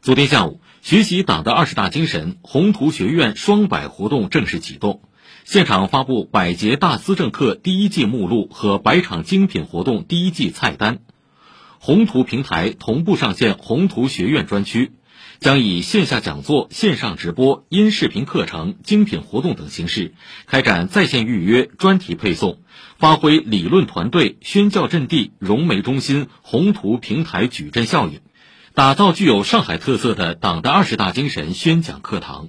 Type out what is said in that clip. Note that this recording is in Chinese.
昨天下午，学习党的二十大精神，宏图学院双百活动正式启动。现场发布百节大思政课第一季目录和百场精品活动第一季菜单。宏图平台同步上线宏图学院专区，将以线下讲座、线上直播、音视频课程、精品活动等形式开展在线预约、专题配送，发挥理论团队、宣教阵地、融媒中心、宏图平台矩阵效应。打造具有上海特色的党的二十大精神宣讲课堂。